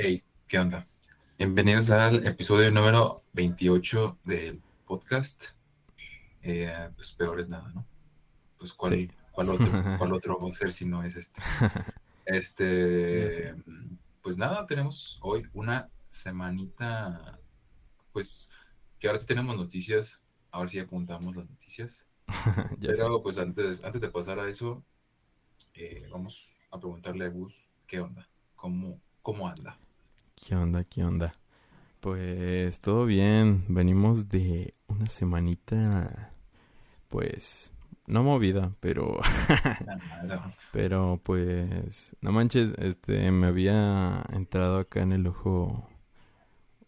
Hey, ¿qué onda? Bienvenidos al episodio número 28 del podcast. Eh, pues peor es nada, ¿no? Pues cuál, Sí. cuál otro, cuál otro va a ser si no es este. Este, pues nada, tenemos hoy una semanita, pues que ahora sí tenemos noticias, ahora sí apuntamos las noticias. ya. Pero pues antes, antes de pasar a eso, eh, vamos a preguntarle a Gus qué onda, cómo, cómo anda. ¿Qué onda? ¿Qué onda? Pues todo bien. Venimos de una semanita, pues, no movida, pero, pero pues, no manches, este, me había entrado acá en el ojo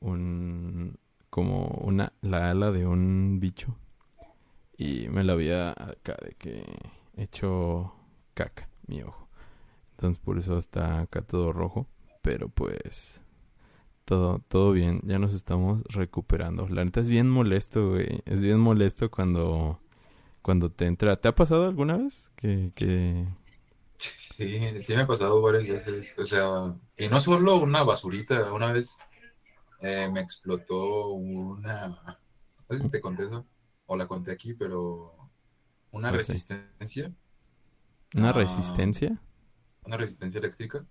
un, como una, la ala de un bicho y me la había acá de que hecho caca mi ojo. Entonces por eso está acá todo rojo, pero pues todo, todo bien, ya nos estamos recuperando. La neta es bien molesto, güey. Es bien molesto cuando, cuando te entra. ¿Te ha pasado alguna vez que, que... Sí, sí me ha pasado varias veces. O sea, y no solo una basurita, una vez eh, me explotó una, no sé si te conté eso, o la conté aquí, pero una Pues sí. resistencia, una Ah, resistencia? una resistencia eléctrica.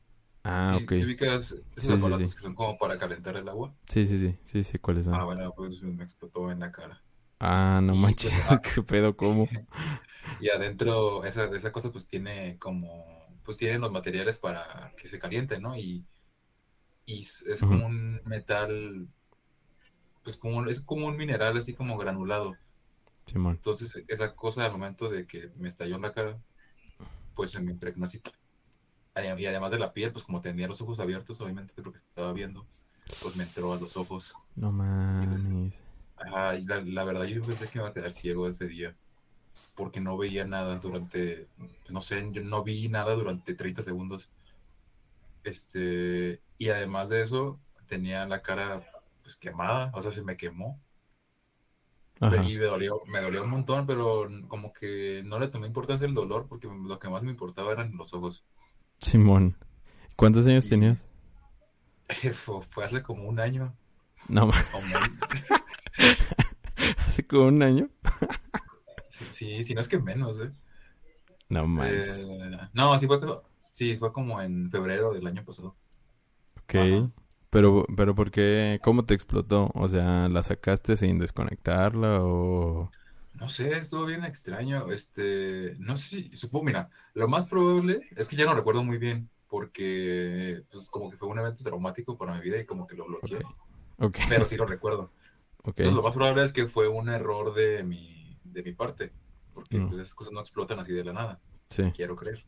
Ah, Sí, ok. sí ubicas esos sí, aparatos sí. que son como para calentar el agua. Sí, sí, sí, sí, sí, ¿cuáles son? Ah, bueno, pues me explotó en la cara. Ah, no Y, manches, pues, ah, qué pedo, ¿cómo? Y adentro, esa, esa cosa pues tiene como, pues tiene los materiales para que se caliente, ¿no? Y, y es, es como un metal, pues como, es como un mineral así como granulado. Simón. Entonces esa cosa al momento de que me estalló en la cara, pues se me impregnó así. Y además de la piel, pues como tenía los ojos abiertos, obviamente porque estaba viendo, pues me entró a los ojos. No pues, mames. ah, y la, la verdad yo pensé que me iba a quedar ciego ese día. porque no veía nada durante, no sé, yo no vi nada durante 30 segundos. Este, y además de eso, tenía la cara pues quemada, o sea, se me quemó. Ajá. Y me dolió, me dolió un montón, pero como que no le tomé importancia el dolor porque lo que más me importaba eran los ojos. Simón. ¿Cuántos años Y- tenías? Fue, fue hace como un año. No, menos. hace como un año. Sí, sí, si no es que menos, ¿eh? No manches. Eh, no, sí fue, sí, fue como en febrero del año pasado. Ok. ajá. Pero, pero ¿por qué? ¿Cómo te explotó? O sea, ¿la sacaste sin desconectarla o...? No sé, estuvo bien extraño. Este, no sé si, supongo, mira, lo más probable es que ya no recuerdo muy bien, porque pues como que fue un evento traumático para mi vida y como que lo bloqueé, Ok. Ok. pero sí lo recuerdo. Entonces lo más probable es que fue un error de mi, de mi parte, porque Mm. pues esas cosas no explotan así de la nada, Sí. quiero creer.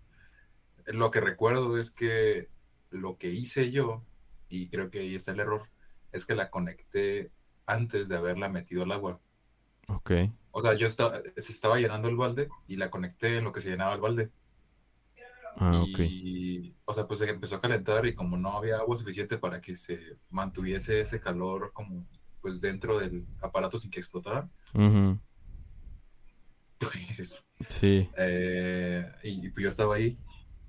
Lo que recuerdo es que lo que hice yo, y creo que ahí está el error, es que la conecté antes de haberla metido al agua. Ok. O sea, yo estaba, se estaba llenando el balde y la conecté en lo que se llenaba el balde. Ah, ok. Y, o sea, pues se empezó a calentar y como no había agua suficiente para que se mantuviese ese calor como pues dentro del aparato sin que explotara, Ujú. pues, Sí. eh, y, pues yo estaba ahí,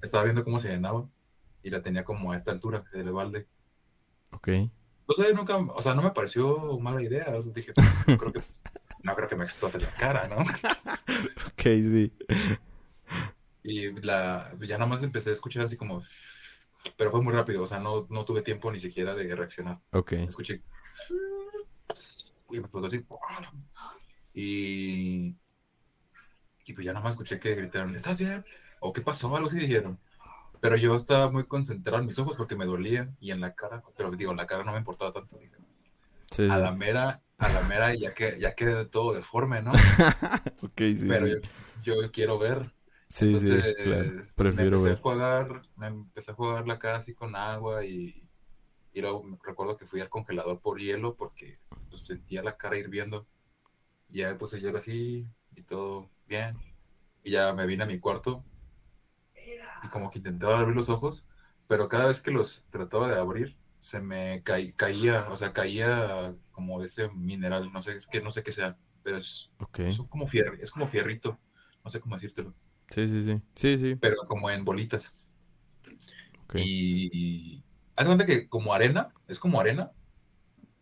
estaba viendo cómo se llenaba y la tenía como a esta altura del balde. Ok. O sea, nunca, o sea, no me pareció mala idea. Dije, no creo que, no creo que me explote la cara, ¿no? Ok, sí. Y la, ya nada más empecé a escuchar así como, pero fue muy rápido, o sea, no, no tuve tiempo ni siquiera de reaccionar. Ok. Escuché, y me explotó así, y, y pues ya nada más escuché que gritaron, ¿estás bien? ¿O qué pasó? Algo así dijeron. Pero yo estaba muy concentrado en mis ojos porque me dolía y en la cara, pero digo, la cara no me importaba tanto. Dije, Sí, a sí, la mera, a la mera ya que ya quedé todo deforme, ¿no? Ok, sí, Pero sí. yo, yo quiero ver. Sí, sí, Entonces, claro. me Prefiero empecé ver. a jugar, me empecé a jugar la cara así con agua y, y luego me recuerdo que fui al congelador por hielo porque pues, sentía la cara hirviendo. Y ya me puse hielo así y todo bien. Y ya me vine a mi cuarto y como que intentaba abrir los ojos, pero cada vez que los trataba de abrir se me caí- caía, o sea, caía como de ese mineral, no sé, es que no sé qué sea, pero es, como fierro, es como fierrito, no sé cómo decírtelo Sí, sí, sí. Sí, sí. pero como en bolitas. Ok. Y, Haz cuenta que como arena, es como arena,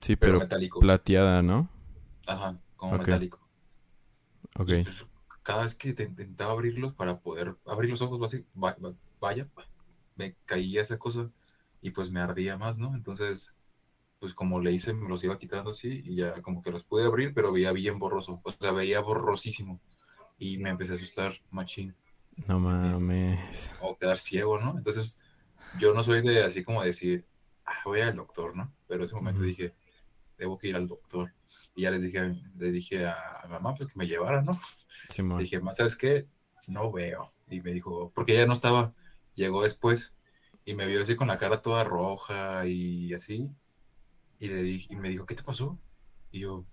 Sí, pero pero metálico. plateada, ¿no? Ajá, como metálico. Ok. Y pues, cada vez que te intentaba abrirlos para poder abrir los ojos, basi- va- va- vaya, me caía esa cosa y pues me ardía más, ¿no? Entonces, pues como le hice, me los iba quitando así y ya como que los pude abrir, pero veía bien borroso, o sea, veía borrosísimo y me empecé a asustar, machín, No mames. o quedar ciego, ¿no? Entonces, yo no soy de así como decir, ah, voy al doctor, ¿no? Pero ese momento dije, debo que ir al doctor. Y ya les dije, a- le dije a, a mamá pues que me llevara, ¿no? Simón. Le dije, "Ma, ¿sabes qué? No veo. Y me dijo, porque ella no estaba, llegó después y me vio así con la cara toda roja y así. Y le dije, y me dijo, ¿qué te pasó? Y yo,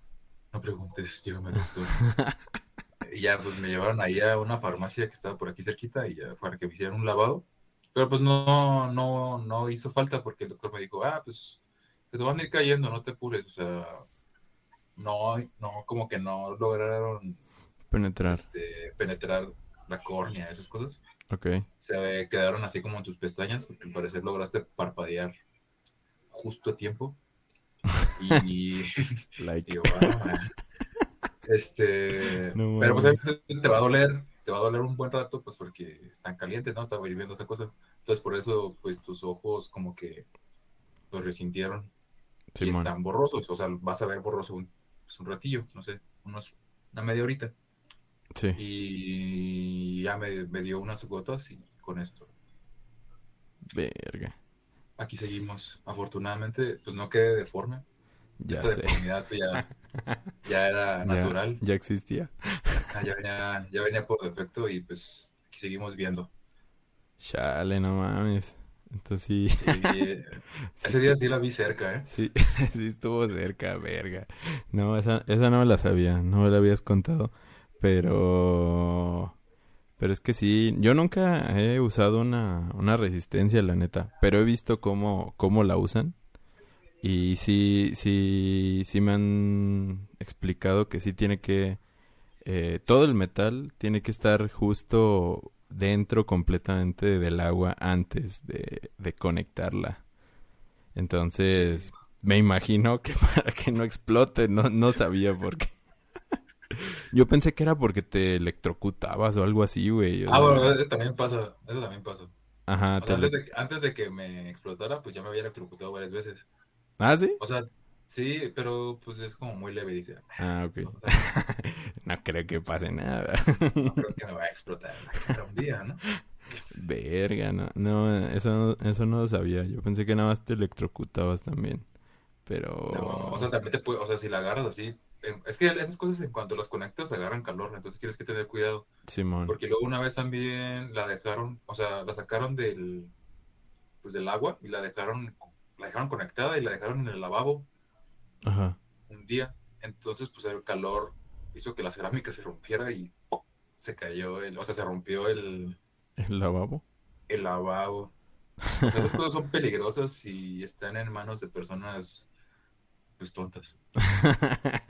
no preguntes, llévame al doctor. y ya pues me llevaron ahí a una farmacia que estaba por aquí cerquita y ya para que me hicieran un lavado. Pero pues no, no, no hizo falta porque el doctor me dijo, ah, pues te van a ir cayendo, no te apures. O sea, no, no, como que no lograron Penetrar. este, penetrar la córnea, esas cosas. Ok. Se quedaron así como en tus pestañas, porque al parecer lograste parpadear justo a tiempo. Y, Like. "Ah". este, No pero pues te va a doler, te va a doler un buen rato, pues porque están calientes, ¿no? Estaba hirviendo esa cosa. Entonces por eso, pues tus ojos como que los resintieron y están borrosos, o sea, vas a ver borroso un, pues, un ratillo, no sé, unos, una media horita. Sí. Y ya me, me dio unas gotas y con esto. Verga. Aquí seguimos. Afortunadamente, pues no quedé deforme. Ya Esta sé. deformidad ya, ya era natural. ya existía. Ah, Ya venía, ya venía por defecto y pues aquí seguimos viendo. Chale, no mames. Entonces sí. Eh, sí ese día sí la vi cerca, ¿eh? Sí, sí estuvo cerca, verga. No, esa, esa no me la sabía, no me la habías contado. Pero. Pero es que sí, yo nunca he usado una, una resistencia, la neta. Pero he visto cómo, cómo la usan. Y sí, sí, sí me han explicado que sí tiene que. eh, todo el metal tiene que estar justo dentro completamente del agua antes de, de conectarla. Entonces, me imagino que para que no explote, no, no sabía por qué. Yo pensé que era porque te electrocutabas o algo así, güey. o Ah, sea, bueno, eso también pasa. Eso también pasa. Ajá, O sea, antes de, antes de que me explotara, pues ya me había electrocutado varias veces. ¿Ah, sí? O sea, sí, pero pues es como muy leve, dice. Ah, ok. O sea, No creo que pase nada. no creo que me va a explotar la un día, ¿no? Verga, no, no, eso, no- eso no lo sabía. Yo pensé que nada más te electrocutabas también. Pero... No, o sea, también te puede, o sea, si la agarras así, es que esas cosas en cuanto las conectas agarran calor, entonces tienes que tener cuidado, Simón. porque luego una vez también la dejaron, o sea, la sacaron del, pues del agua y la dejaron, la dejaron conectada y la dejaron en el lavabo Ajá. un día, entonces pues el calor hizo que la cerámica se rompiera y ¡pum! se cayó, el, o sea, se rompió el, ¿El lavabo? el lavabo. O sea, esas cosas son peligrosas y están en manos de personas pues tontas,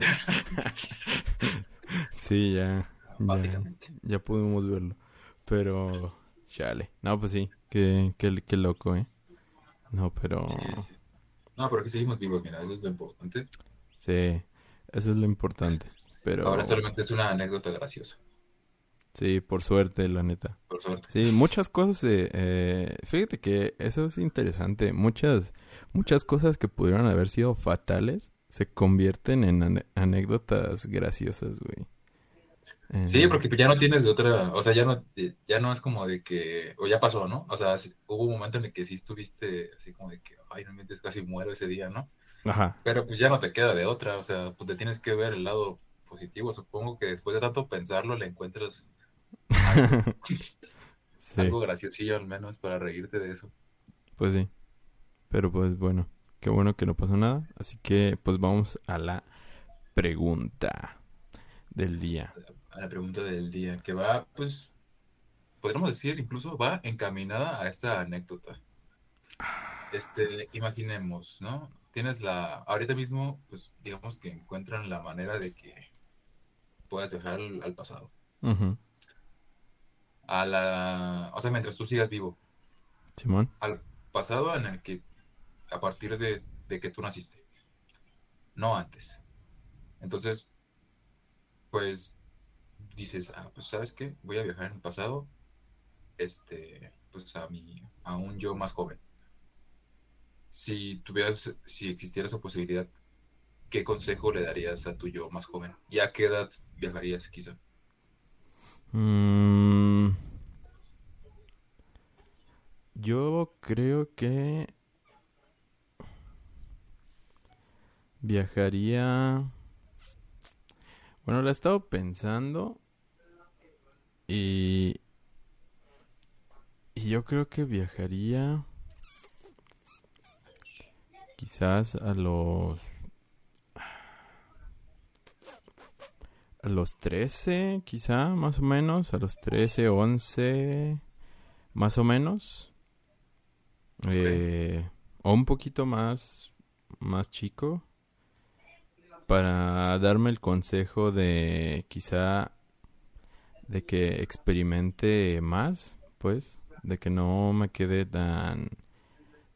Sí, ya. Ya, básicamente. ya pudimos verlo. Pero, chale. No, pues sí, qué, qué, qué loco, ¿eh? No, pero... Sí, sí. No, pero aquí seguimos vivos, mira, eso es lo importante. Sí, eso es lo importante. Pero, Ahora solamente es una anécdota graciosa, sí, por suerte, la neta. por suerte. Sí, muchas cosas, eh, eh, fíjate que eso es interesante. Muchas, muchas cosas que pudieron haber sido fatales se convierten en anécdotas graciosas, güey. Eh, Sí, porque ya no tienes de otra, o sea, ya no, ya no es como de que, o ya pasó, ¿no? O sea, hubo un momento en el que sí estuviste así como de que, ay, no mientes, casi muero ese día, ¿no? Ajá, Pero pues ya no te queda de otra, o sea, pues te tienes que ver el lado positivo. Supongo que después de tanto pensarlo le encuentras algo, sí, algo graciosillo al menos para reírte de eso. pues sí. Pero pues bueno, qué bueno que no pasó nada. Así que pues vamos a la pregunta del día. A la pregunta del día, que va, pues, podríamos decir, incluso va encaminada a esta anécdota. Este, imaginemos, ¿no? Tienes la, ahorita mismo, pues, digamos que encuentran la manera de que puedas viajar al, al pasado. A la, o sea, mientras tú sigas vivo, Simón. al pasado en el que a partir de, de que tú naciste, no antes. Entonces, pues dices, ah, pues sabes qué, voy a viajar en el pasado, este, pues a mi, a un yo más joven. Si tuvieras, si existiera esa posibilidad, ¿qué consejo le darías a tu yo más joven? ¿Y a qué edad viajarías quizá? Mm, yo creo que viajaría... Bueno, lo he estado pensando y... Y yo creo que viajaría quizás a los a los 13, quizá, más o menos, a los 13, 11, más o menos. Eh, o un poquito más, más chico. Para darme el consejo de quizá de que experimente más, pues, de que no me quede tan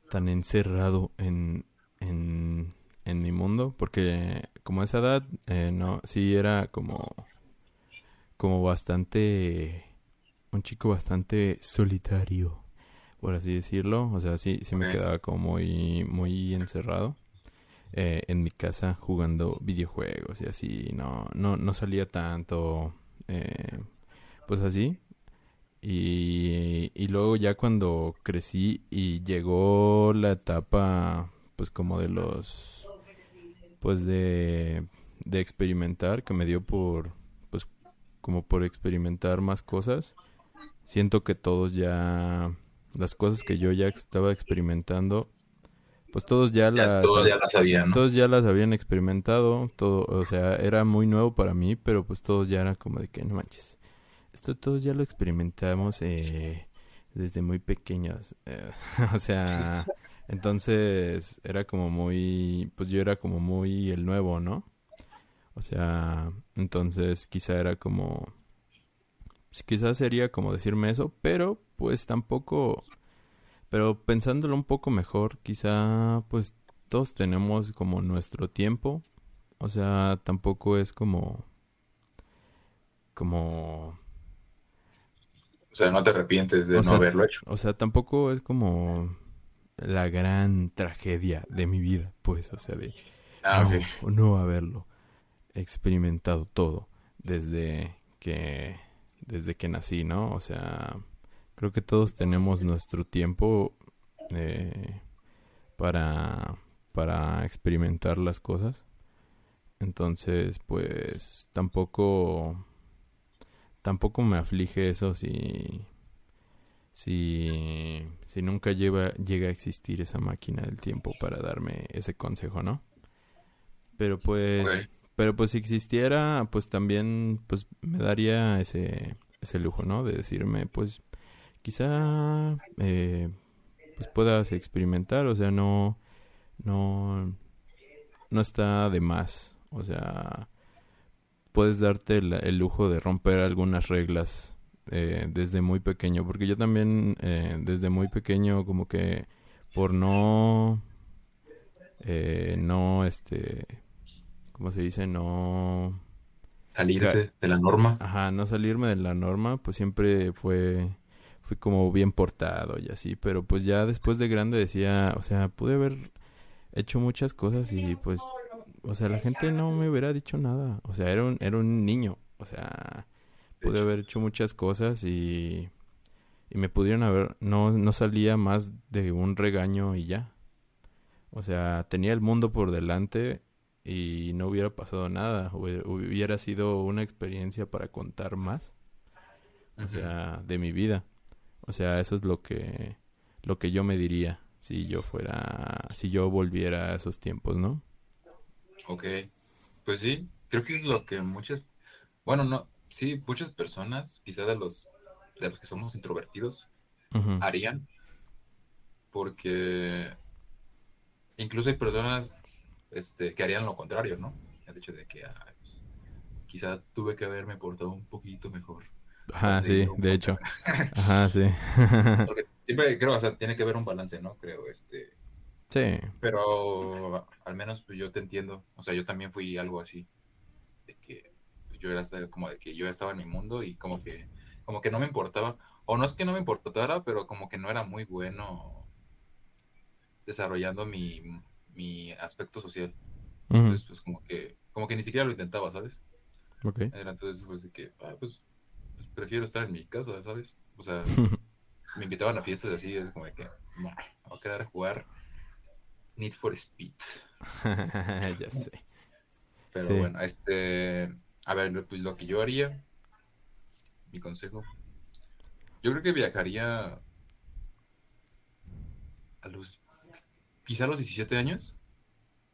tan encerrado en, en, en mi mundo, porque como a esa edad, eh, no, sí era como, como bastante, un chico bastante solitario, por así decirlo. O sea, sí, sí me quedaba como muy, muy encerrado. Eh, en mi casa jugando videojuegos y así, no, no, no salía tanto, eh, pues así. Y, y luego ya cuando crecí y llegó la etapa, pues como de los pues de, de experimentar, que me dio por, pues como por experimentar más cosas. Siento que todos ya, las cosas que yo ya estaba experimentando, pues todos ya, las, todos ya las habían, todos ya las habían experimentado, todo, o sea, era muy nuevo para mí, pero pues todos ya era como de que no manches. Esto todos ya lo experimentamos eh, desde muy pequeños, eh, o sea, entonces era como muy, pues yo era como muy el nuevo, ¿no? O sea, entonces quizá era como, pues quizás sería como decirme eso, pero pues tampoco, pero pensándolo un poco mejor, quizá pues todos tenemos como nuestro tiempo, o sea, tampoco es como, como... O sea, no te arrepientes de no haberlo hecho. O sea, tampoco es como la gran tragedia de mi vida, pues, o sea, de ah, no, haberlo experimentado todo desde que desde que nací, ¿no? O sea, creo que todos tenemos nuestro tiempo eh, para para experimentar las cosas. Entonces, pues tampoco tampoco me aflige eso si si, si nunca lleva, llega a existir esa máquina del tiempo para darme ese consejo, ¿no? Pero pues, pero pues si existiera, pues también, pues me daría ese, ese lujo, ¿no? De decirme, pues, quizá, eh, pues puedas experimentar, o sea, no, no, no está de más, o sea, puedes darte el lujo de romper algunas reglas eh, desde muy pequeño, porque yo también eh, desde muy pequeño como que por no, eh, no, este, ¿cómo se dice? No... Salirte de la norma. Ajá, no salirme de la norma, pues siempre fue, fui como bien portado y así, pero pues ya después de grande decía, o sea, pude haber hecho muchas cosas y pues, o sea, la gente no me hubiera dicho nada, o sea, era un, era un niño, o sea, pude haber hecho muchas cosas y, y me pudieron haber, no, no salía más de un regaño y ya. O sea, tenía el mundo por delante y no hubiera pasado nada, hubiera sido una experiencia para contar más, o sea, de mi vida. O sea, eso es lo que, lo que yo me diría si yo fuera, si yo volviera a esos tiempos, ¿no? Ok, pues sí, creo que es lo que muchas, bueno, no, sí, muchas personas, quizás de los, de los que somos introvertidos, harían, porque incluso hay personas este, que harían lo contrario, ¿no? El hecho de que ah, pues, quizá tuve que haberme portado un poquito mejor. Ajá, sí, de hecho. Ajá, sí. porque siempre creo, o sea, tiene que haber un balance, ¿no? Creo, este. Sí. Pero al menos pues, yo te entiendo. O sea, yo también fui algo así. De que pues, yo era hasta como de que yo estaba en mi mundo y como que, como que no me importaba. O no es que no me importara, pero como que no era muy bueno desarrollando mi, mi aspecto social. Ujú. Entonces, pues como que, como que ni siquiera lo intentaba, ¿sabes? Era entonces pues de que, ah, pues, pues, prefiero estar en mi casa, ¿sabes? O sea, me invitaban a fiestas así, es como de que, nah, voy a quedar a jugar Need for Speed. ya sé. Pero Sí. bueno, este, a ver, pues lo que yo haría, mi consejo, yo creo que viajaría a los, quizá a los 17 años,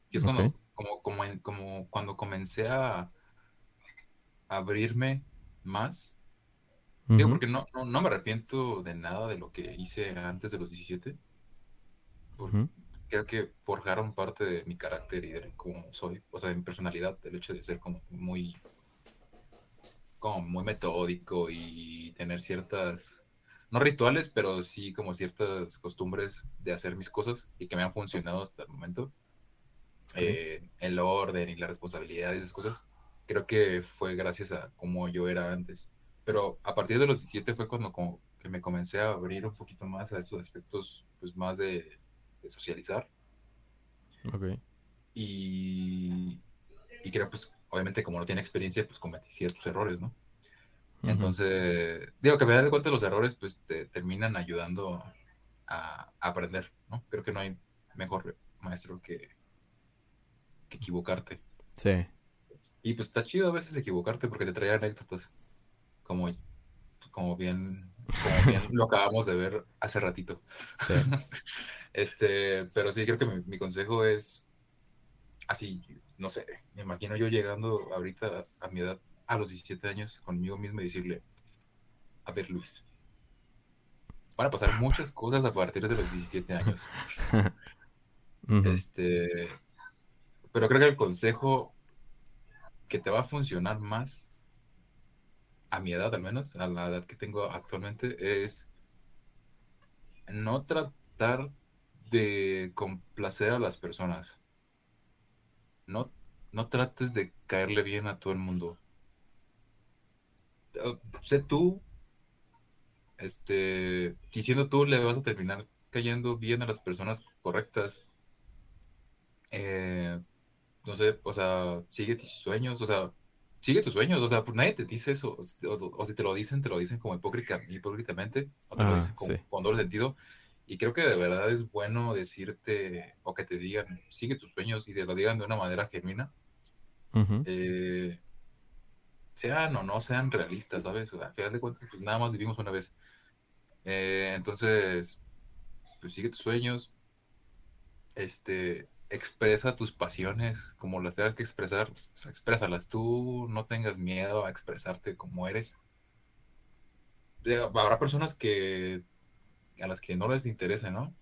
que es cuando, como, como, como cuando comencé a abrirme más. Digo, porque no, no, no me arrepiento de nada de lo que hice antes de los 17. por- Ujú. Creo que forjaron parte de mi carácter y de cómo soy, o sea, de mi personalidad, el hecho de ser como muy, como muy metódico y tener ciertas, no rituales, pero sí como ciertas costumbres de hacer mis cosas y que me han funcionado hasta el momento. Eh, el orden y la responsabilidad y esas cosas, creo que fue gracias a cómo yo era antes. Pero a partir de los 17 fue cuando como que me comencé a abrir un poquito más a esos aspectos, pues más de, de socializar. Ok. Y, y creo, pues, obviamente como no tiene experiencia, pues cometí ciertos errores, ¿no? Entonces, digo que a final de cuentas los errores, pues, te terminan ayudando a, a aprender, ¿no? Creo que no hay mejor maestro que, que equivocarte. Sí. Y pues está chido a veces equivocarte porque te trae anécdotas, como, como bien, como bien lo acabamos de ver hace ratito. Sí. Este, pero sí, creo que mi, mi consejo es así, no sé, me imagino yo llegando ahorita a mi edad, a los 17 años, conmigo mismo y decirle, a ver Luis, van a pasar muchas cosas a partir de los 17 años. Este, pero creo que el consejo que te va a funcionar más, a mi edad al menos, a la edad que tengo actualmente, es no tratar de complacer a las personas. No, no trates de caerle bien a todo el mundo. Eh, Sé tú, este, y siendo tú le vas a terminar cayendo bien a las personas correctas. Eh, no sé, o sea, sigue tus sueños, o sea, sigue tus sueños, o sea, pues nadie te dice eso, o, o- o si te lo dicen, te lo dicen como hipócrita, hipócritamente, o te lo Ah, dicen con, sí. con doble sentido, y creo que de verdad es bueno decirte, o que te digan, sigue tus sueños, y te lo digan de una manera genuina, eh, sean o no sean realistas, ¿sabes? Al final de cuentas, pues nada más vivimos una vez. Eh, entonces, pues sigue tus sueños, este, expresa tus pasiones como las tengas que expresar, sea, exprésalas tú, no tengas miedo a expresarte como eres. Habrá personas que a las que no les interesa, ¿no?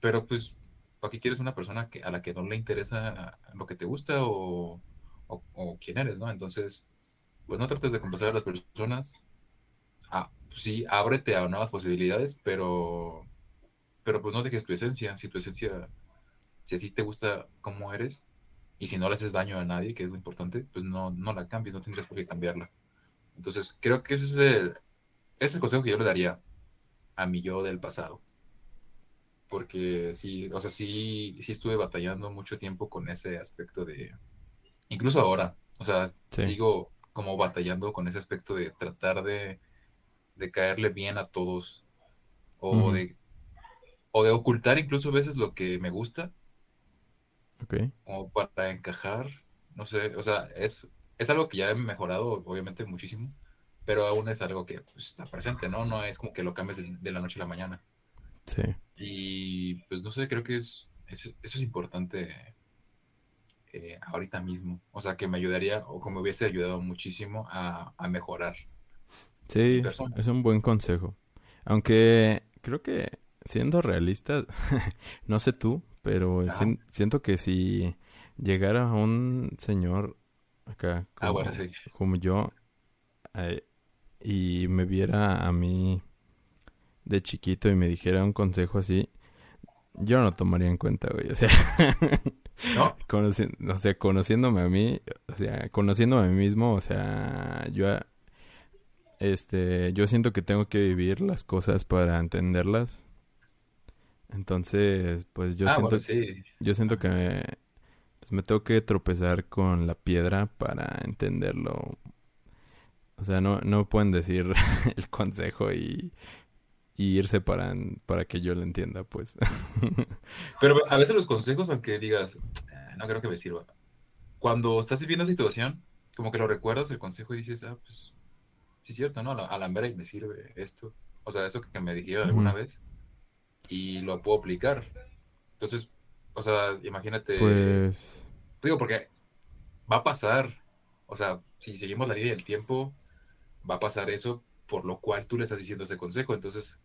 Pero pues, ¿para qué quieres una persona que, a la que no le interesa lo que te gusta o, o, o quién eres, ¿no? Entonces, pues no trates de complacer a las personas. Ah, pues sí, ábrete a nuevas posibilidades, pero, pero pues no dejes tu esencia. Si tu esencia, si así te gusta cómo eres, y si no le haces daño a nadie, que es lo importante, pues no, no la cambies, no tendrías por qué cambiarla. Entonces, creo que ese es el, ese es el consejo que yo le daría a mi yo del pasado. Porque sí, o sea, sí, sí estuve batallando mucho tiempo con ese aspecto de, incluso ahora, o sea, Sí. sigo como batallando con ese aspecto de tratar de, de caerle bien a todos o de o de ocultar incluso a veces lo que me gusta Ok. como para encajar, no sé, o sea, es, es algo que ya he mejorado obviamente muchísimo, pero aún es algo que pues, está presente, ¿no? No es como que lo cambies de, de la noche a la mañana. Sí. Y pues no sé, creo que es, es- eso es importante eh, ahorita mismo. O sea, que me ayudaría o que me hubiese ayudado muchísimo a, a mejorar Sí, es un buen consejo. Aunque creo que siendo realista, no sé tú, pero siento que si llegara un señor acá Ah, bueno, como, sí. como yo eh, y me viera a mí de chiquito y me dijera un consejo así, yo no tomaría en cuenta, güey. O sea, ¿No? conoci- o sea, conociéndome a mí, o sea, conociéndome a mí mismo, o sea, yo, este, yo siento que tengo que vivir las cosas para entenderlas. Entonces, pues yo ah, siento, bueno, sí. yo siento que me, pues, me tengo que tropezar con la piedra para entenderlo. O sea, no, no pueden decir el consejo y, y irse para, para que yo lo entienda, pues. Pero a veces los consejos, aunque digas, "Ah, no creo que me sirva. Cuando estás viviendo una situación, como que lo recuerdas el consejo y dices, ah, pues, sí es cierto, ¿no? A la, a la me sirve esto. O sea, eso que me dijeron alguna vez y lo puedo aplicar. Entonces, o sea, imagínate, Pues, digo, porque va a pasar, o sea, si seguimos la línea del tiempo, va a pasar eso, por lo cual tú le estás diciendo ese consejo. Entonces,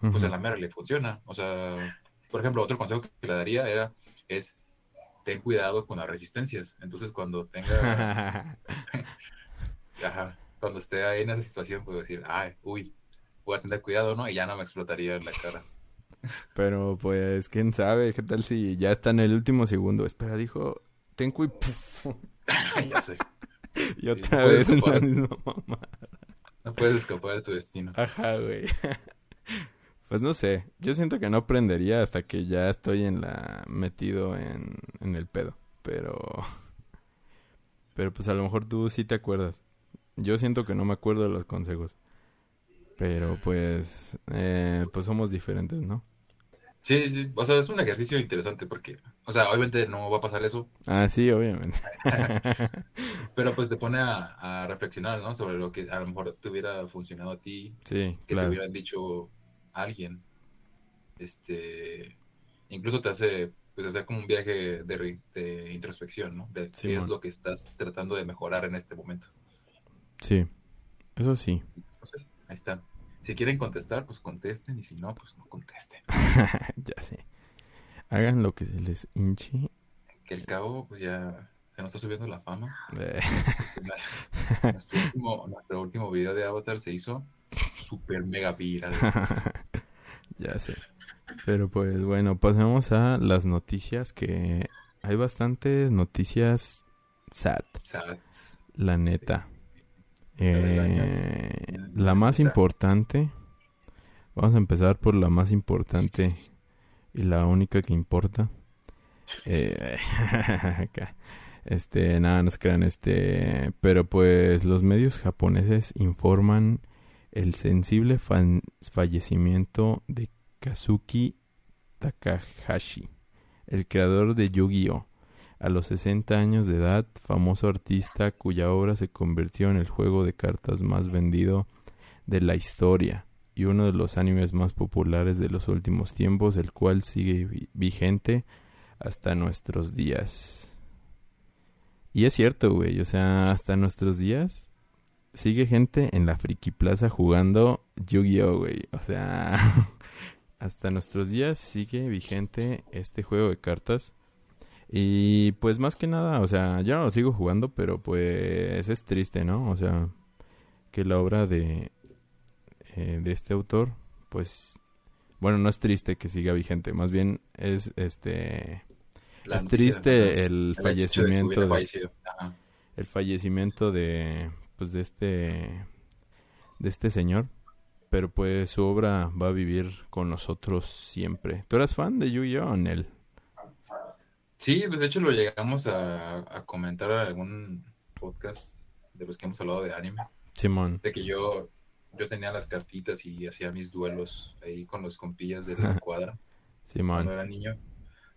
pues a la mera le funciona. O sea, por ejemplo, otro consejo que le daría era, es, ten cuidado con las resistencias. Entonces, cuando tenga, ajá, cuando esté ahí en esa situación, puedo decir, ay, uy, voy a tener cuidado, ¿no? Y ya no me explotaría en la cara. Pero pues, quién sabe, qué tal si ya está en el último segundo. Espera, dijo, ten cuidado. ya sé, Y otra vez la misma mamá. No puedes escapar de tu destino. Ajá, güey. Pues no sé, yo siento que no aprendería hasta que ya estoy en la metido en, en el pedo, pero pero pues a lo mejor tú sí te acuerdas. Yo siento que no me acuerdo de los consejos. Pero pues eh, pues somos diferentes, ¿no? Sí, sí, o sea, es un ejercicio interesante porque, o sea, obviamente no va a pasar eso, Ah, sí, obviamente. pero pues te pone a, a reflexionar, ¿no? Sobre lo que a lo mejor te hubiera funcionado a ti, Sí, que te hubieran dicho alguien. Este, incluso te hace, pues, hacer como un viaje de, introspección, ¿no? De qué es lo que estás tratando de mejorar en este momento. Sí. Eso sí. No sé, ahí está. Si quieren contestar, pues contesten, y si no, pues no contesten. ya sé. Hagan lo que se les hinche. Que al cabo, pues ya se nos está subiendo la fama. Eh, Nuestro último, nuestro último video de Avatar se hizo super mega viral. ya sé. Pero pues bueno, pasemos a las noticias que hay bastantes noticias sad, Sats. la neta. Eh, la más importante, vamos a empezar por la más importante y la única que importa. Eh, este, nada, no se crean, este, pero pues los medios japoneses informan el sensible fallecimiento de Kazuki Takahashi, el creador de Yu-Gi-Oh! A los 60 años de edad, famoso artista cuya obra se convirtió en el juego de cartas más vendido de la historia y uno de los animes más populares de los últimos tiempos, el cual sigue vi- vigente hasta nuestros días. Y es cierto, güey, o sea, hasta nuestros días sigue gente en la Friki Plaza jugando Yu-Gi-Oh, güey. O sea, hasta nuestros días sigue vigente este juego de cartas. Y pues más que nada, o sea, ya no lo sigo jugando, pero pues es triste, ¿no? O sea, que la obra de, eh, de este autor, pues, bueno, no es triste que siga vigente, más bien es este... La es triste el de fallecimiento de. Ajá. el fallecimiento de pues de este de este señor pero pues su obra va a vivir con nosotros siempre ¿tú eras fan de Yu-Gi-Oh en él? Sí, pues de hecho lo llegamos a, a comentar en algún podcast de los que hemos hablado de anime. Simón De que yo, yo tenía las cartitas y hacía mis duelos ahí con los compillas de la cuadra cuando Simón era niño.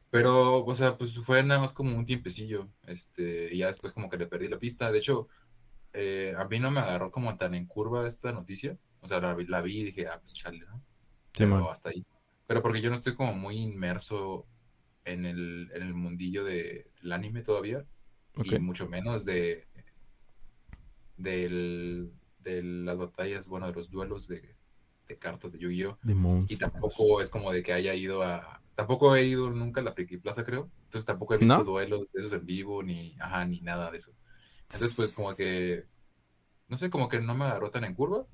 Pero, o sea, pues fue nada más como un tiempecillo. Este, y ya después como que le perdí la pista. De hecho, eh, a mí no me agarró como tan en curva esta noticia. O sea, la, vi- la vi y dije, ah, pues chale, ¿no? Simón Pero hasta ahí. Pero porque yo no estoy como muy inmerso en el, en el mundillo de, del anime todavía. Y mucho menos de, del, de las batallas, bueno, de los duelos de, de cartas de Yu-Gi-Oh! Y tampoco es como de que haya ido a... Tampoco he ido nunca a la Friki Plaza, creo. Entonces tampoco he visto ¿No? duelos de esos en vivo, ni, ajá, ni nada de eso. Entonces, pues como que... No sé, como que no me agarró tan en curva.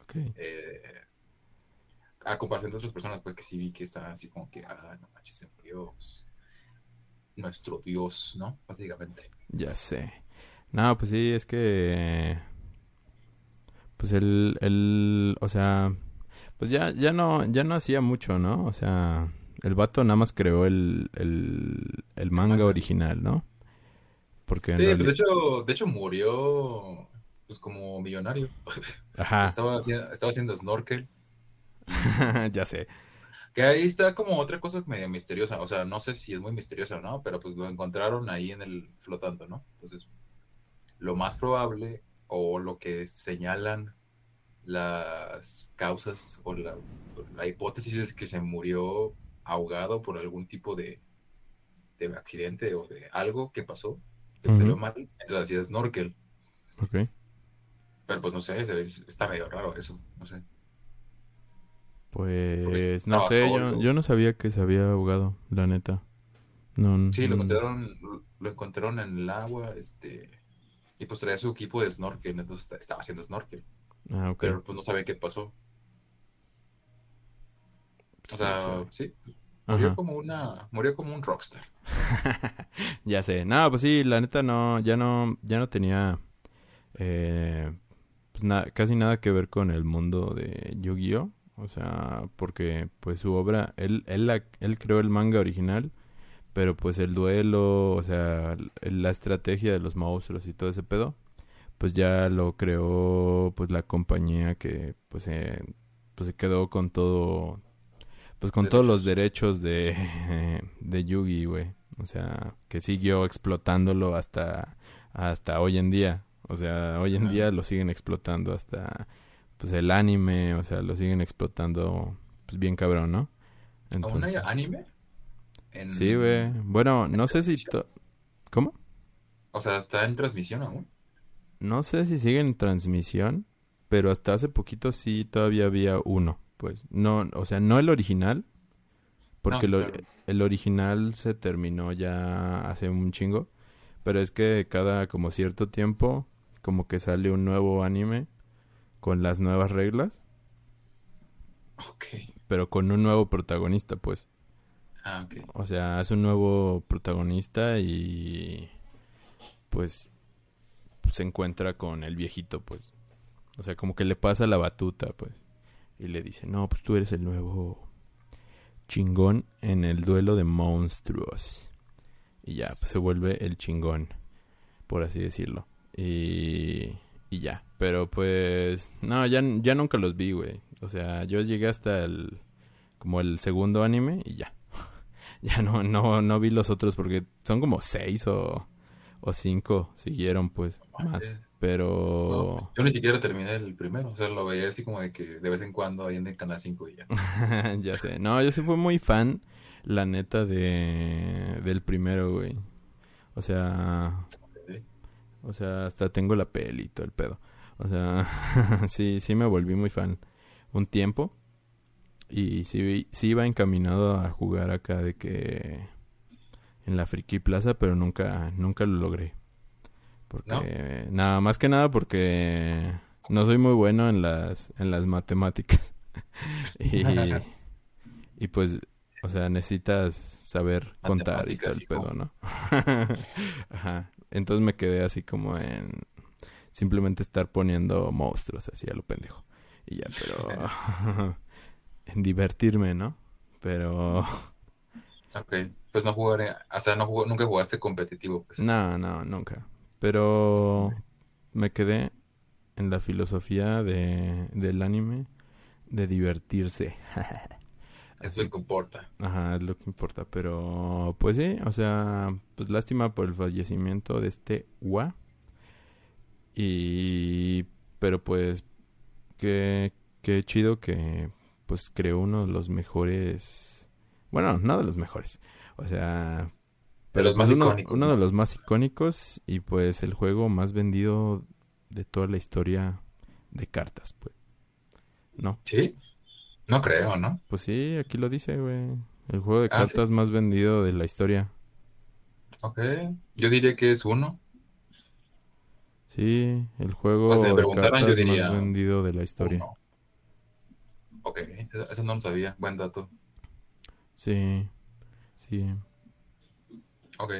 Ok. eh, a comparación de otras personas, pues que sí vi que está así como que, ah, no manches, se murió pues, nuestro Dios, ¿no? Básicamente. Ya sé. No, pues sí, es que... Pues el, el, o sea, pues ya, ya no, ya no hacía mucho, ¿no? O sea, el vato nada más creó el, el, el manga original, ¿no? Porque Sí, pero de reali- hecho, de hecho murió pues como millonario. Ajá, Estaba haciendo, estaba haciendo snorkel. ya sé. Que ahí está como otra cosa medio misteriosa. O sea, no sé si es muy misteriosa o no, pero pues lo encontraron ahí en el flotando, ¿no? Entonces, lo más probable o lo que señalan las causas o la, la hipótesis es que se murió ahogado por algún tipo de, de accidente o de algo que pasó, que Ujú. salió mal, entonces hacía snorkel. Ok. Pero pues no sé, está medio raro eso, no sé. Pues no sé, yo, yo no sabía que se había ahogado, la neta. No, Sí, lo encontraron, lo encontraron en el agua, este, y pues traía su equipo de snorkel, entonces esta- estaba haciendo snorkel, Ah, ok. pero pues no sabe qué pasó. O sea, Sí, sabe. sí, murió Ajá. como una, murió como un rockstar. Ya sé. No, pues sí, la neta no, ya no, ya no tenía eh, pues na- casi nada que ver con el mundo de Yu-Gi-Oh! O sea, porque pues su obra, él, él, la- él creó el manga original, pero pues el duelo, o sea, la estrategia de los monstruos y todo ese pedo, pues ya lo creó pues la compañía que pues, eh, pues se quedó con todo, pues con todos los derechos de, de Yugi, güey. O sea, que siguió explotándolo hasta, hasta hoy en día. O sea, hoy en día lo siguen explotando hasta pues el anime, o sea, lo siguen explotando pues bien cabrón, ¿no? ¿Aún hay Entonces, anime? En- sí, güey. Bueno, no sé si to- ¿Cómo? O sea, está en transmisión aún. No sé si sigue en transmisión, pero hasta hace poquito sí todavía había uno, pues. No, o sea, no el original, porque No, el original se terminó ya hace un chingo, pero es que cada como cierto tiempo como que sale un nuevo anime con las nuevas reglas, Ok. pero con un nuevo protagonista, pues. Ah, ok. O sea, es un nuevo protagonista y pues se encuentra con el viejito, pues. O sea, como que le pasa la batuta, pues. Y le dice, no, pues tú eres el nuevo chingón en el duelo de monstruos. Y ya, pues, se vuelve el chingón, por así decirlo. Y, y ya. Pero pues, no, ya, ya nunca los vi, güey. O sea, yo llegué hasta el, como el segundo anime y ya. Ya no, no, no vi los otros porque son como seis o, o cinco siguieron, pues, No más. Pero... No, yo ni siquiera terminé el primero, o sea, lo veía así como de que de vez en cuando ahí en el Canal 5 y ya. ya sé. No, yo sí fui muy fan, la neta, de del primero, güey. O sea. O sea, hasta tengo la peli y todo el pedo. O sea, sí, sí me volví muy fan un tiempo. Y sí, sí iba encaminado a jugar acá de que en la Friki Plaza, pero nunca, nunca lo logré. Porque, nada, más que nada porque no soy muy bueno en las, en las matemáticas. y, y pues, o sea, necesitas saber contar y todo el pedo. ¿no? Ajá. Entonces me quedé así como en simplemente estar poniendo monstruos así a lo pendejo. Y ya, pero en divertirme, ¿no? Pero Ok, pues no jugaré, o sea, no jugó- nunca jugaste competitivo, pues. no, no, nunca. Pero me quedé en la filosofía de, del anime de divertirse. Es lo que importa. Ajá, es lo que importa. Pero, pues sí, o sea, pues lástima por el fallecimiento de este Wa. Y, pero pues, qué, qué chido que, pues, creó uno de los mejores. Bueno, no de los mejores. O sea, pero los pues más uno, uno ¿no? de los más icónicos y pues el juego más vendido de toda la historia de cartas, pues. ¿No? ¿Sí? No creo, ¿no? Pues sí, aquí lo dice, güey. El juego de Ah, ¿sí? cartas más vendido de la historia. Ok, yo diría que es uno. Sí, el juego Pues, de yo cartas diría más vendido de la historia. Uno. Ok, eso, eso no lo sabía. Buen dato. Sí, sí. Ok,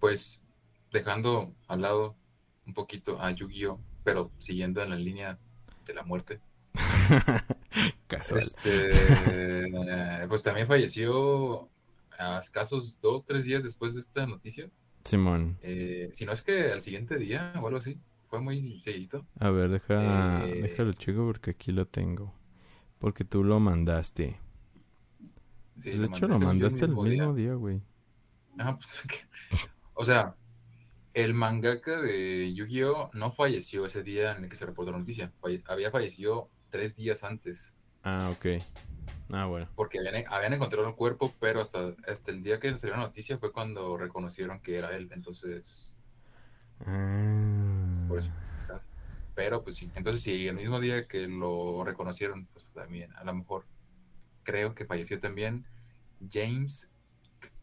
pues dejando al lado un poquito a Yu-Gi-Oh, pero siguiendo en la línea de la muerte. Casual. Este, pues también falleció a escasos dos, tres días después de esta noticia. Simón. Eh, si no es que al siguiente día o algo así. Fue muy seguidito. A ver, deja, Eh, déjalo chico porque aquí lo tengo. Porque tú lo mandaste. Sí, de lo hecho, mandé lo mandaste el mismo día. mismo día, güey. Ah, pues, o sea, el mangaka de Yu-Gi-Oh no falleció ese día en el que se reportó la noticia. Falle- había fallecido tres días antes, Ah, ok. Ah, bueno. porque habían, habían encontrado el cuerpo, pero hasta, hasta el día que salió la noticia fue cuando reconocieron que era él. Entonces, Ah. por eso. Pero pues sí, entonces sí, el mismo día que lo reconocieron, pues también, a lo mejor, creo que falleció también James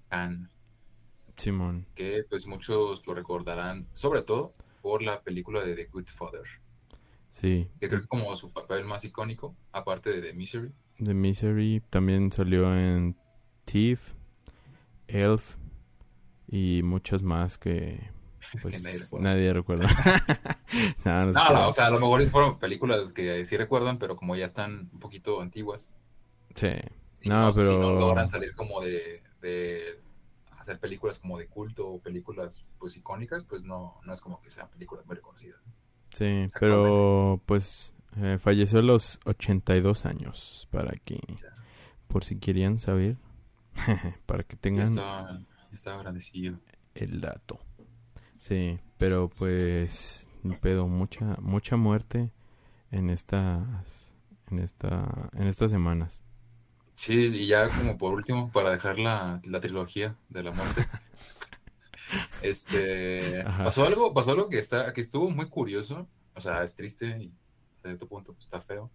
Caan. Simón. que pues muchos lo recordarán, sobre todo por la película de The Good Father, Sí. que creo que es como su papel más icónico, aparte de The Misery. The Misery también salió en Thief, Elf y muchas más que pues nadie recuerda. nadie recuerda. no, no, No, o sea, a lo mejor fueron películas que sí recuerdan, pero como ya están un poquito antiguas, sí. si No, no, si pero- no logran salir como de, de hacer películas como de culto o películas pues icónicas, pues no, no es como que sean películas muy reconocidas. Sí, pero pues eh, falleció a los 82 años para que por si querían saber para que tengan estaba, estaba el dato. Sí, pero pues pedo, mucha mucha muerte en estas en esta en estas semanas. Sí, y ya como por último, para dejar la, la trilogía de la muerte. Este, Ajá. pasó algo, pasó algo que está, que estuvo muy curioso, o sea, es triste y hasta cierto punto pues, está feo,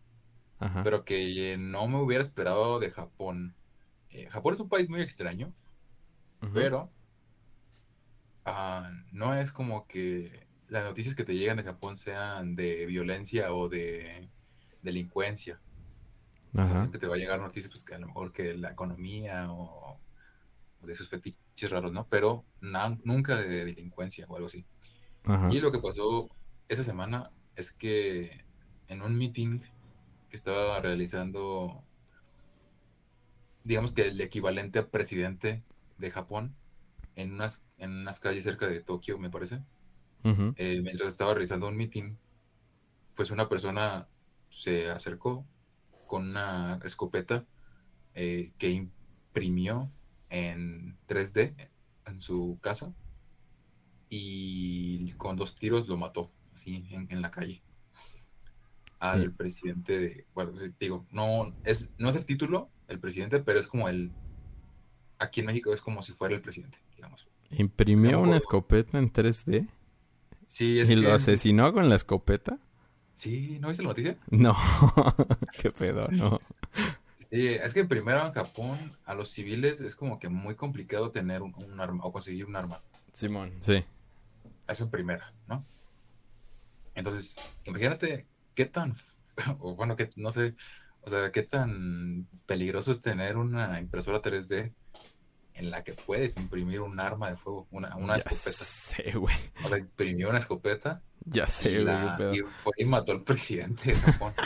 Ajá. pero que eh, no me hubiera esperado de Japón. Eh, Japón es un país muy extraño, pero ah, no es como que las noticias que te llegan de Japón sean de violencia o de delincuencia. O sea, siempre te va a llegar noticias, pues que a lo mejor que la economía o, o de sus fetiches raros, ¿no? Pero na- nunca de delincuencia o algo así. Ajá. Y lo que pasó esa semana es que en un meeting que estaba realizando, digamos que el equivalente a presidente de Japón, en unas, en unas calles cerca de Tokio, me parece, eh, mientras estaba realizando un meeting, pues una persona se acercó con una escopeta eh, que imprimió en 3D en su casa y con dos tiros lo mató, así en, en la calle. Al Sí. presidente de, bueno, digo, no es, no es el título, el presidente, pero es como el, aquí en México es como si fuera el presidente, digamos. Imprimió una escopeta en 3D Sí, es y lo asesinó con la escopeta. Sí, ¿no viste la noticia? No, qué pedo, no. Sí, es que primero en Japón a los civiles es como que muy complicado tener un, un arma o conseguir un arma. Simón. Sí. Eso en primera, ¿no? Entonces, imagínate qué tan, o bueno, que no sé, o sea, qué tan peligroso es tener una impresora 3D en la que puedes imprimir un arma de fuego, una, una ya escopeta. sé, güey. O sea, imprimió una escopeta Ya y, sé, güey, la- qué pedo. y fue y mató al presidente de Japón.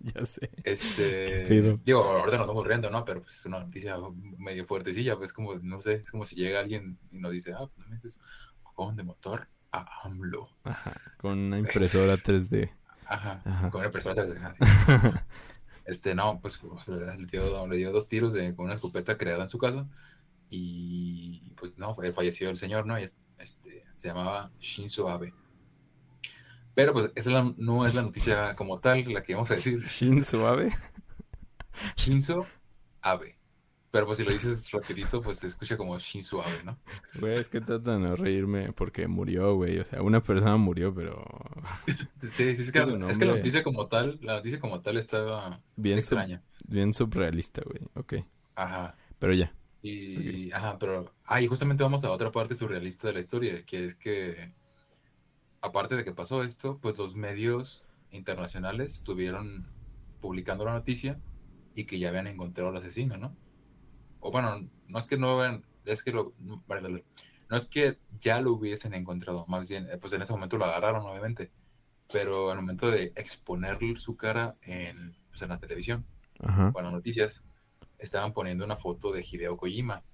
Ya sé. Este, digo, ahorita nos estamos riendo, ¿no? Pero pues es una noticia medio fuertecilla, pues como, no sé, es como si llega alguien y nos dice, ah, pues metes acaban de matar a AMLO. Ajá. Con una impresora 3D. Ajá, Ajá. con una persona así. Este, no, pues o sea, le, dio, le dio dos tiros de, con una escopeta creada en su casa y pues no, fue- falleció el señor, ¿no? Y es- este, se llamaba Shinzo Abe. Pero pues esa es la- no es la noticia como tal, la que vamos a decir. Shin suave. Shinzo Abe. Pero pues si lo dices rapidito, pues se escucha como Shinzo Abe, ¿no? Güey, es que trato de reírme porque murió, güey. O sea, una persona murió, pero Sí, sí, es que, Es que la noticia como tal, la noticia como tal estaba bien, sub- extraña. bien surrealista, güey. Ok. Ajá. Pero ya. Y, ajá, pero, ah, y justamente vamos a otra parte surrealista de la historia, que es que, aparte de que pasó esto, pues los medios internacionales estuvieron publicando la noticia y que ya habían encontrado al asesino, ¿no? O bueno, no es que no vean, es que lo, no es que ya lo hubiesen encontrado, más bien, eh, pues en ese momento lo agarraron, obviamente, pero al momento de exponer su cara en, pues en la televisión, Ajá. bueno, noticias, estaban poniendo una foto de Hideo Kojima,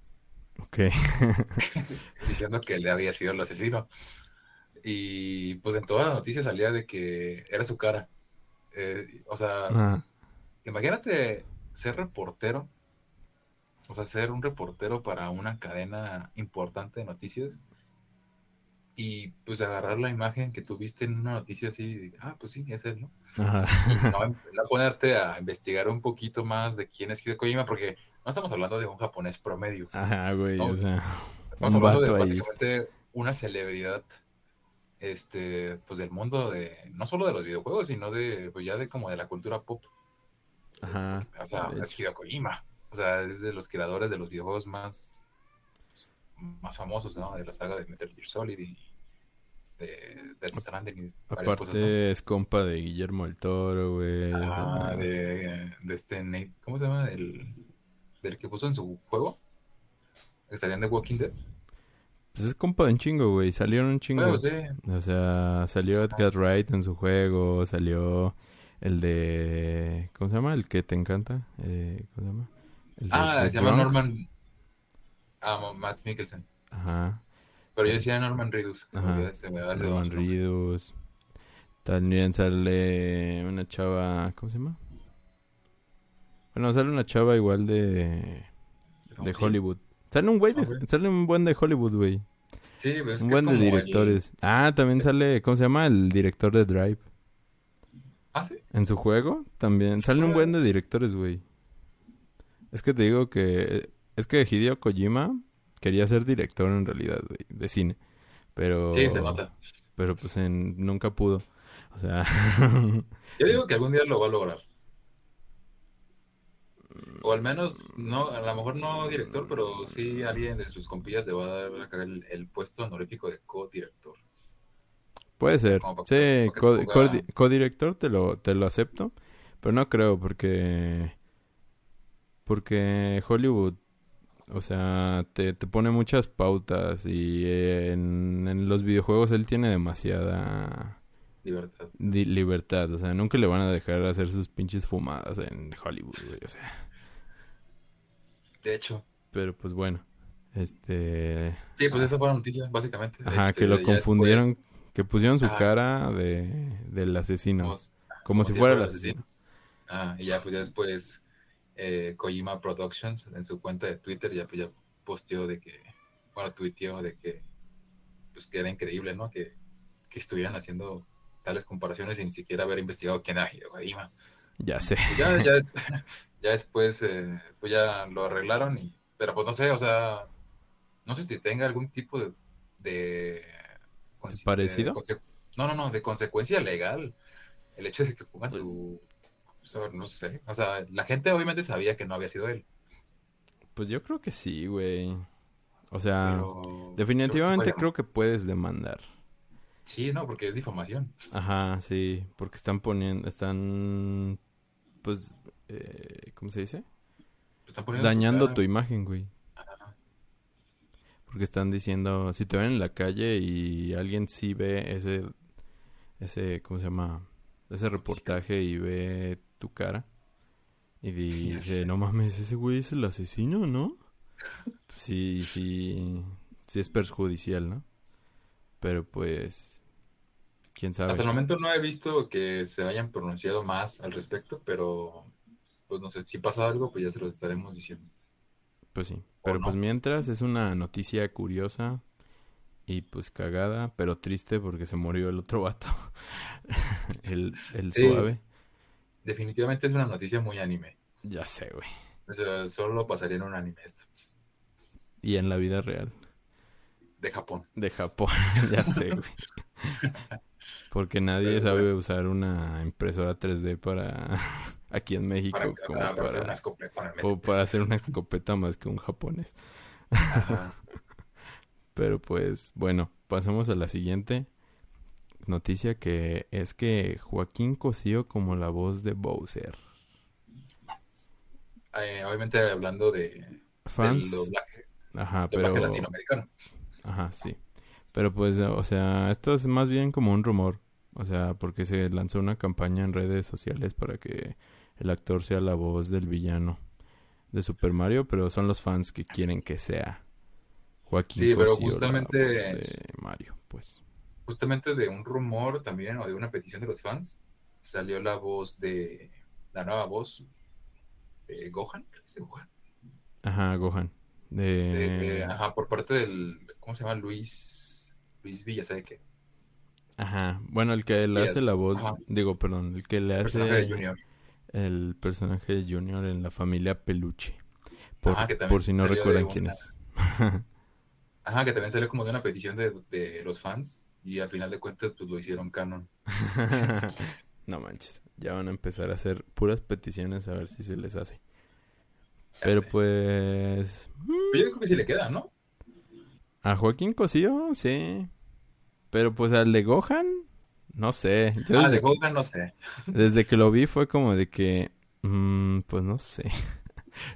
Ok. diciendo que él había sido el asesino. Y pues en toda la noticia salía de que era su cara. Eh, o sea, Ah, imagínate ser reportero, o sea, ser un reportero para una cadena importante de noticias y pues agarrar la imagen que tuviste en una noticia así, ah, pues sí, es él, ¿no? ajá. Y no, no ponerte a investigar un poquito más de quién es Hideo Kojima, porque no estamos hablando de un japonés promedio, Ajá, güey, No, o sea, estamos un hablando de vato ahí. básicamente una celebridad este pues del mundo de no solo de los videojuegos sino de pues ya de como de la cultura pop Ajá. o sea es Hideo Kojima o sea es de los creadores de los videojuegos más más famosos no de la saga de Metal Gear Solid y de Death Stranding y varias cosas ¿no? Aparte es compa de Guillermo el Toro, güey. Ah, de, de este Nate, ¿cómo se llama? Del, del que puso en su juego que salían de Walking Dead Pues es compa de un chingo, güey. Salieron un chingo. bueno, sí O sea, salió Edgar Wright en su juego, salió el de... ¿Cómo se llama? El que te encanta. Eh, ¿Cómo se llama? El de ah The se llama. Norman ah Matt Mikkelsen Ajá. Pero yo decía Norman Reedus. Ajá. olvida- se me va el Norman. Reedus. También sale una chava... ¿Cómo se llama? Bueno, sale una chava igual de... De. Hollywood. Sale un güey de... Sale un buen de Hollywood, güey. Sí, pero es Un que es buen de el- directores. Ah, también sale... ¿Cómo se llama? El director de Drive. Ah, sí. En su juego también salen un buen de directores, güey. Es que te digo que es que Hideo Kojima quería ser director en realidad, güey, de cine. Pero Sí, se nota. pero pues en- nunca pudo. O sea, Yo digo que algún día lo va a lograr. O al menos, no, a lo mejor no director, pero sí alguien de sus compillas le va a dar el, el puesto honorífico de co-director. puede ser. Para- Sí, co- co- codirector te lo te lo acepto, pero no creo porque porque Hollywood o sea, te, te pone muchas pautas y en, en los videojuegos él tiene demasiada Libertad. di- libertad, o sea, nunca le van a dejar hacer sus pinches fumadas en Hollywood, güey, o sea, De hecho. pero pues bueno, este, Sí, pues esa fue la noticia, básicamente. ajá, Este, que lo ya confundieron, que pusieron su Ajá. cara de del asesino, como como si si fuera el fuera el asesino. Ah, y ya pues ya después eh, Kojima Productions en su cuenta de Twitter ya pues ya posteó de que, bueno, tuiteó de que pues que era increíble, ¿no? Que, que estuvieran haciendo tales comparaciones sin siquiera haber investigado quién era Hideo Kojima. Ya sé. Y ya, ya, ya después eh, pues ya lo arreglaron y, pero pues no sé, o sea, no sé si tenga algún tipo de, de ¿Parecido? de no, no, no, de consecuencia legal. El hecho de que pongan Pues- tu, no sé, o sea, la gente obviamente sabía que no había sido él, Pues yo creo que sí, güey. O sea, pero definitivamente creo que puedes demandar. sí, no, porque es difamación. Ajá, sí, porque están poniendo, están, pues, eh, ¿cómo se dice? Están poniendo Dañando tu imagen, güey. Ajá. Porque están diciendo, si te ven en la calle y alguien sí ve ese, ese, ¿cómo se llama? Ese reportaje y ve tu cara y dice, no mames, ese güey es el asesino, ¿no? Sí, sí, sí es perjudicial, ¿no? Pero pues, quién sabe. Hasta el momento no he visto que se hayan pronunciado más al respecto, pero pues no sé, si pasa algo, pues ya se los estaremos diciendo. Pues sí, pero no. pues mientras es una noticia curiosa y pues cagada, pero triste porque se murió el otro vato, el, el Sí. suave. Definitivamente es una noticia muy anime. Ya sé, güey. O sea, solo pasaría en un anime esto, Y en la vida real, de Japón. de Japón, ya sé, güey. Porque nadie Pero sabe bueno. usar una impresora 3D para aquí en México Para, como para- para hacer una escopeta. o para hacer una escopeta más que un japonés. Ajá. Pero pues bueno, pasamos a la siguiente noticia que es que Joaquín Cosío como la voz de Bowser. eh, obviamente hablando de del Fans, doblaje, ajá, doblaje pero, latinoamericano. ajá, sí. Pero pues, o sea, esto es más bien como un rumor. O sea, porque se lanzó una campaña en redes sociales para que el actor sea la voz del villano de Super Mario, pero son los fans que quieren que sea Joaquín Sí, pero Cosío la voz de Mario, pues. Justamente de un rumor también, o de una petición de los fans, salió la voz de, la nueva voz de Gohan, creo que es de Gohan, Ajá, Gohan. de, De... ajá, por parte del, ¿cómo se llama? Luis, Luis Villa, ¿sabe qué? Ajá. Bueno, el que le hace la voz, ajá, digo, perdón, el que le el personaje de hace Junior, el personaje de Junior en la familia Peluche. Por, ajá, si no recuerdan quién una, es. ajá, que también salió como de una petición de, de los fans, y al final de cuentas, pues lo hicieron canon. No manches, ya van a empezar a hacer puras peticiones a ver si se les hace. Ya Pero sé. pues... Pero yo creo que sí le queda, ¿no? A Joaquín Cosío, sí. Pero pues al de Gohan, no sé. Yo Ah, de desde que, Gohan no sé. desde que lo vi fue como de que... mm, pues no sé.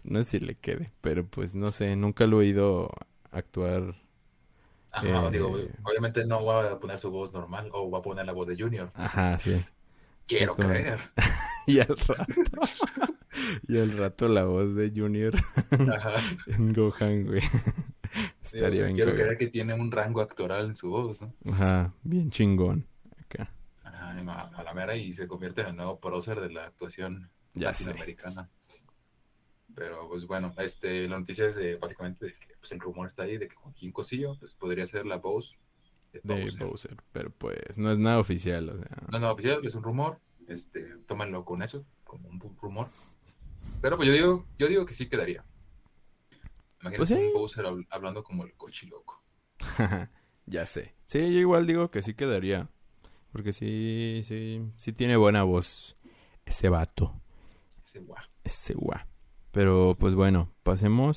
No sé si le quede. Pero pues no sé, nunca lo he oído actuar. Ajá, digo, Eh, obviamente no va a poner su voz normal o va a poner la voz de Junior. ajá, sí. Quiero como- creer. Y al rato... y al rato la voz de Junior Ajá. en Gohan, güey. Digo, Estaría bien quiero creer que tiene un rango actoral en su voz, ¿no? Ajá, bien chingón. Acá. Ajá, a la mera y se convierte en el nuevo prócer de la actuación Ya sé. latinoamericana. Pero pues bueno, este, la noticia es de básicamente de que pues, el rumor está ahí de que Joaquín Cosío pues, podría ser la voz de De Bowser. Bowser. Pero pues no es nada oficial, o sea. No es nada oficial, es un rumor. Este, tómenlo con eso, como un ru- rumor. Pero pues yo digo, yo digo que sí quedaría. Imagínate Pues sí. Bowser habl- hablando como el cochiloco. ya sé. Sí, yo igual digo que sí quedaría. Porque sí, sí, sí tiene buena voz. Ese vato. Ese guau. Ese guá. Pero pues bueno, pasemos